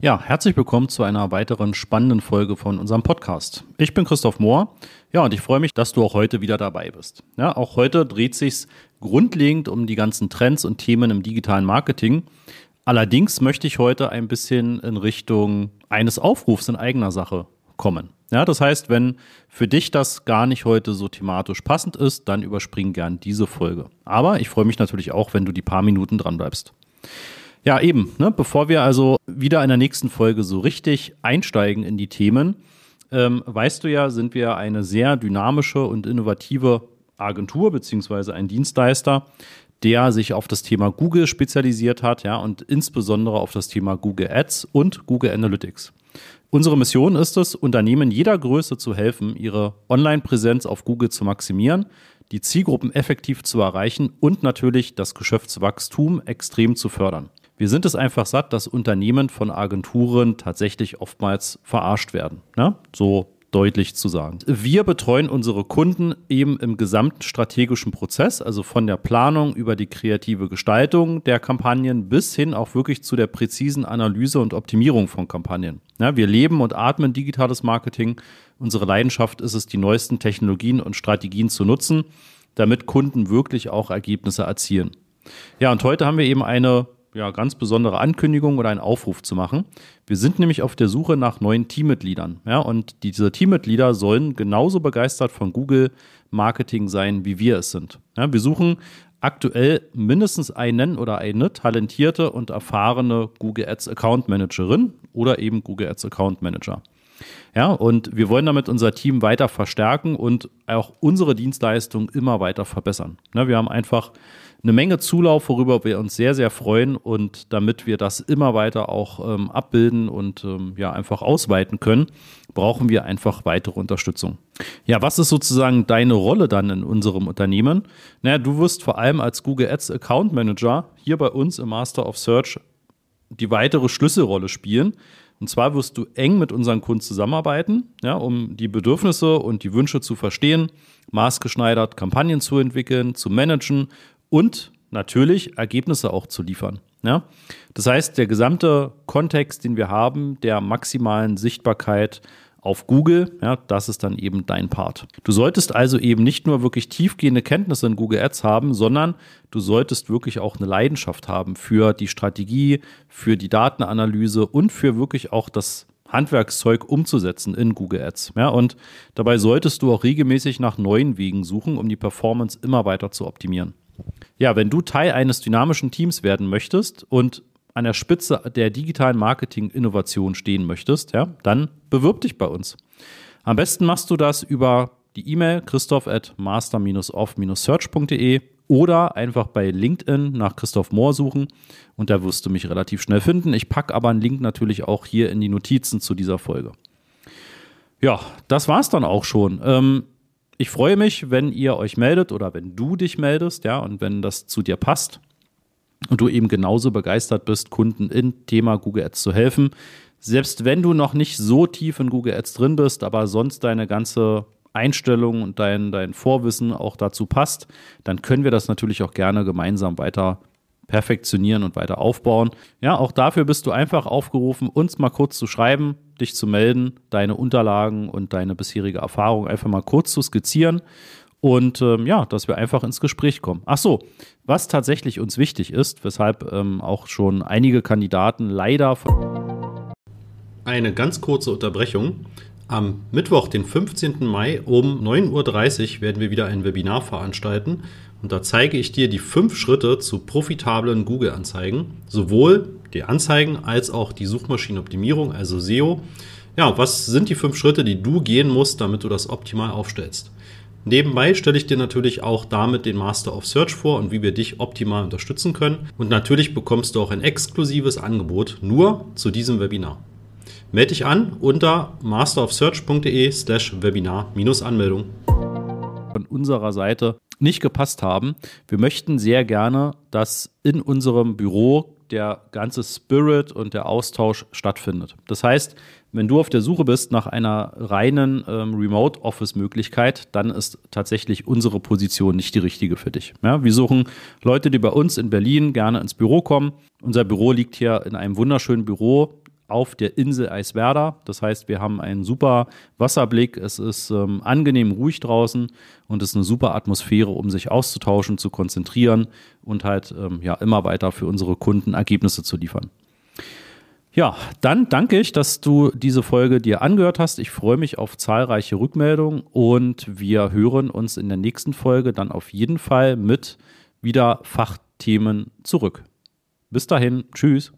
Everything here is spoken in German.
Ja, herzlich willkommen zu einer weiteren spannenden Folge von unserem Podcast. Ich bin Christoph Mohr. Ja, und ich freue mich, dass du auch heute wieder dabei bist. Ja, auch heute dreht sich's grundlegend um die ganzen Trends und Themen im digitalen Marketing. Allerdings möchte ich heute ein bisschen in Richtung eines Aufrufs in eigener Sache kommen. Ja, das heißt, wenn für dich das gar nicht heute so thematisch passend ist, dann überspring gern diese Folge. Aber ich freue mich natürlich auch, wenn du die paar Minuten dran bleibst. Ja, eben. Ne? Bevor wir also wieder in der nächsten Folge so richtig einsteigen in die Themen, ähm, weißt du ja, sind wir eine sehr dynamische und innovative Agentur beziehungsweise ein Dienstleister, der sich auf das Thema Google spezialisiert hat, ja, und insbesondere auf das Thema Google Ads und Google Analytics. Unsere Mission ist es, Unternehmen jeder Größe zu helfen, ihre Online-Präsenz auf Google zu maximieren, die Zielgruppen effektiv zu erreichen und natürlich das Geschäftswachstum extrem zu fördern. Wir sind es einfach satt, dass Unternehmen von Agenturen tatsächlich oftmals verarscht werden. Ne? So deutlich zu sagen. Wir betreuen unsere Kunden eben im gesamten strategischen Prozess, also von der Planung über die kreative Gestaltung der Kampagnen bis hin auch wirklich zu der präzisen Analyse und Optimierung von Kampagnen. Ja, wir leben und atmen digitales Marketing. Unsere Leidenschaft ist es, die neuesten Technologien und Strategien zu nutzen, damit Kunden wirklich auch Ergebnisse erzielen. Ja, und heute haben wir eben eine ja, ganz besondere Ankündigung oder einen Aufruf zu machen. Wir sind nämlich auf der Suche nach neuen Teammitgliedern. Ja, und diese Teammitglieder sollen genauso begeistert von Google Marketing sein, wie wir es sind. Ja, wir suchen aktuell mindestens einen oder eine talentierte und erfahrene Google Ads Account Managerin oder eben Google Ads Account Manager. Ja, und wir wollen damit unser Team weiter verstärken und auch unsere Dienstleistung immer weiter verbessern. Ja, wir haben einfach eine Menge Zulauf, worüber wir uns sehr, sehr freuen. Und damit wir das immer weiter auch ähm, abbilden und ähm, ja einfach ausweiten können, brauchen wir einfach weitere Unterstützung. Ja, was ist sozusagen deine Rolle dann in unserem Unternehmen? Naja, du wirst vor allem als Google Ads Account Manager hier bei uns im Master of Search die weitere Schlüsselrolle spielen. Und zwar wirst du eng mit unseren Kunden zusammenarbeiten, ja, um die Bedürfnisse und die Wünsche zu verstehen, maßgeschneidert Kampagnen zu entwickeln, zu managen und natürlich Ergebnisse auch zu liefern. Ja? Das heißt, der gesamte Kontext, den wir haben, der maximalen Sichtbarkeit auf Google, ja, das ist dann eben dein Part. Du solltest also eben nicht nur wirklich tiefgehende Kenntnisse in Google Ads haben, sondern du solltest wirklich auch eine Leidenschaft haben für die Strategie, für die Datenanalyse und für wirklich auch das Handwerkszeug umzusetzen in Google Ads. Ja, und dabei solltest du auch regelmäßig nach neuen Wegen suchen, um die Performance immer weiter zu optimieren. Ja, wenn du Teil eines dynamischen Teams werden möchtest und an der Spitze der digitalen Marketing-Innovation stehen möchtest, ja, dann bewirb dich bei uns. Am besten machst du das über die E-Mail christoph at master-off-search.de oder einfach bei LinkedIn nach Christoph Mohr suchen und da wirst du mich relativ schnell finden. Ich packe aber einen Link natürlich auch hier in die Notizen zu dieser Folge. Ja, das war's dann auch schon. Ähm, ich freue mich, wenn ihr euch meldet oder wenn du dich meldest, ja, und wenn das zu dir passt und du eben genauso begeistert bist, Kunden in Thema Google Ads zu helfen. Selbst wenn du noch nicht so tief in Google Ads drin bist, aber sonst deine ganze Einstellung und dein, dein Vorwissen auch dazu passt, dann können wir das natürlich auch gerne gemeinsam weiter perfektionieren und weiter aufbauen. Ja, auch dafür bist du einfach aufgerufen, uns mal kurz zu schreiben, dich zu melden, deine Unterlagen und deine bisherige Erfahrung einfach mal kurz zu skizzieren und ähm, ja, dass wir einfach ins Gespräch kommen. Ach so, was tatsächlich uns wichtig ist, weshalb ähm, auch schon einige Kandidaten leider von eine ganz kurze Unterbrechung. Am Mittwoch, den 15. Mai um 9.30 Uhr werden wir wieder ein Webinar veranstalten und da zeige ich dir die fünf Schritte zu profitablen Google-Anzeigen, sowohl die Anzeigen als auch die Suchmaschinenoptimierung, also SEO. Ja, was sind die fünf Schritte, die du gehen musst, damit du das optimal aufstellst? Nebenbei stelle ich dir natürlich auch damit den Master of Search vor und wie wir dich optimal unterstützen können. Und natürlich bekommst du auch ein exklusives Angebot nur zu diesem Webinar. Melde dich an unter masterofsearch.de slash Webinar-Anmeldung. Von unserer Seite nicht gepasst haben. Wir möchten sehr gerne, dass in unserem Büro der ganze Spirit und der Austausch stattfindet. Das heißt, wenn du auf der Suche bist nach einer reinen ähm, Remote-Office-Möglichkeit, dann ist tatsächlich unsere Position nicht die richtige für dich. Ja, wir suchen Leute, die bei uns in Berlin gerne ins Büro kommen. Unser Büro liegt hier in einem wunderschönen Büro auf der Insel Eiswerder. Das heißt, wir haben einen super Wasserblick, es ist ähm, angenehm ruhig draußen und es ist eine super Atmosphäre, um sich auszutauschen, zu konzentrieren und halt ähm, ja immer weiter für unsere Kunden Ergebnisse zu liefern. Ja, dann danke ich, dass du diese Folge dir angehört hast. Ich freue mich auf zahlreiche Rückmeldungen und wir hören uns in der nächsten Folge dann auf jeden Fall mit wieder Fachthemen zurück. Bis dahin, tschüss.